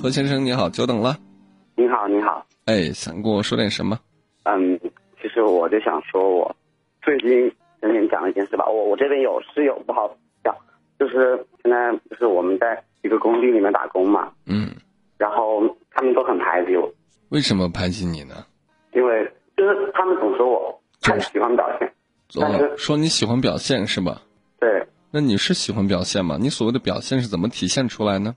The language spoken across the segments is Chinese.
何先生你好，久等了。你好，你好。哎，想跟我说点什么？嗯，其实我就想说，我最近跟你讲一件事吧。我我这边有室友不好讲，就是现在就是我们在一个工地里面打工嘛。嗯。然后他们都很排挤我。为什么排挤你呢？因为就是他们总说我太喜欢表现。哦，说你喜欢表现是吧？对。那你是喜欢表现吗？你所谓的表现是怎么体现出来呢？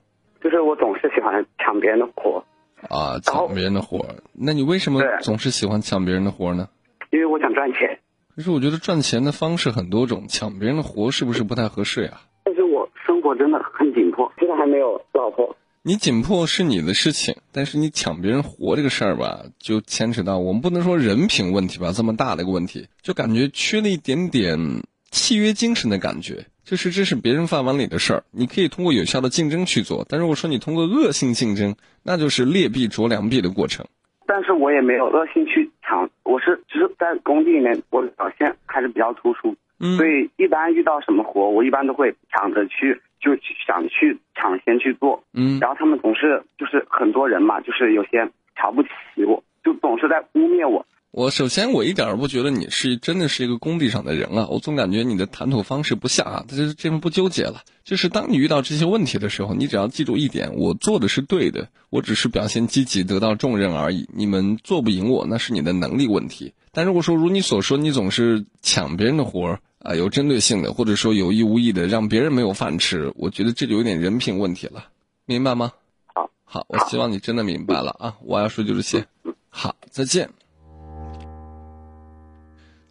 就喜欢抢别人的活，啊，抢别人的活，那你为什么总是喜欢抢别人的活呢？因为我想赚钱。可是我觉得赚钱的方式很多种，抢别人的活是不是不太合适呀？但是我生活真的很紧迫，现在还没有老婆。你紧迫是你的事情，但是你抢别人活这个事儿吧，就牵扯到我们不能说人品问题吧，这么大的一个问题，就感觉缺了一点点契约精神的感觉。就是这是别人饭碗里的事儿，你可以通过有效的竞争去做。但如果说你通过恶性竞争，那就是劣币逐良币的过程。但是我也没有恶性去抢，我是只是在工地里面，我的表现还是比较突出。嗯。所以一般遇到什么活，我一般都会抢着去，就想去抢先去做。嗯。然后他们总是就是很多人嘛，就是有些瞧不起我，就总是在污蔑我。我首先，我一点儿不觉得你是真的是一个工地上的人啊，我总感觉你的谈吐方式不像啊，这是这边不纠结了。就是当你遇到这些问题的时候，你只要记住一点，我做的是对的，我只是表现积极，得到重任而已。你们做不赢我，那是你的能力问题。但如果说如你所说，你总是抢别人的活儿啊，有针对性的，或者说有意无意的让别人没有饭吃，我觉得这就有点人品问题了，明白吗？好，好，我希望你真的明白了啊！我要说就这些，好，再见。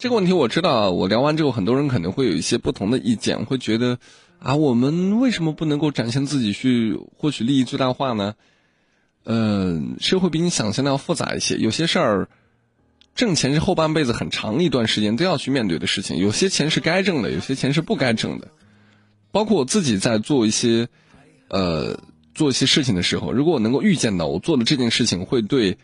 这个问题我知道，我聊完之后，很多人可能会有一些不同的意见，会觉得，啊，我们为什么不能够展现自己去获取利益最大化呢？嗯，社会比你想象的要复杂一些，有些事儿，挣钱是后半辈子很长一段时间都要去面对的事情，有些钱是该挣的，有些钱是不该挣的。包括我自己在做一些，呃，做一些事情的时候，如果我能够预见到我做的这件事情会对。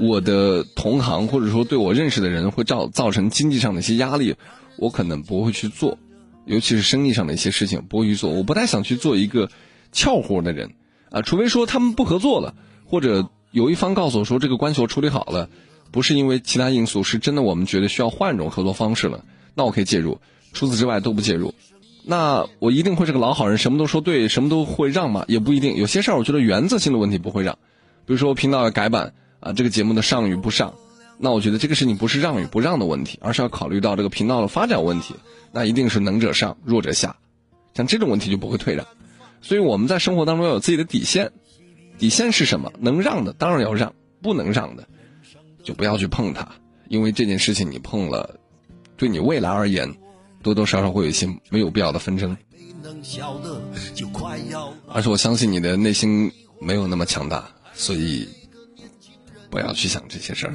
我的同行或者说对我认识的人会造造成经济上的一些压力，我可能不会去做，尤其是生意上的一些事情不会去做。我不太想去做一个俏活的人，啊，除非说他们不合作了，或者有一方告诉我说这个关系我处理好了，不是因为其他因素，是真的我们觉得需要换一种合作方式了，那我可以介入。除此之外都不介入。那我一定会是个老好人，什么都说对，什么都会让吗？也不一定。有些事儿我觉得原则性的问题不会让，比如说频道要改版。啊，这个节目的上与不上，那我觉得这个事情不是让与不让的问题，而是要考虑到这个频道的发展问题。那一定是能者上，弱者下，像这种问题就不会退让。所以我们在生活当中要有自己的底线，底线是什么？能让的当然要让，不能让的就不要去碰它，因为这件事情你碰了，对你未来而言，多多少少会有一些没有必要的纷争。而且我相信你的内心没有那么强大，所以。不要去想这些事儿。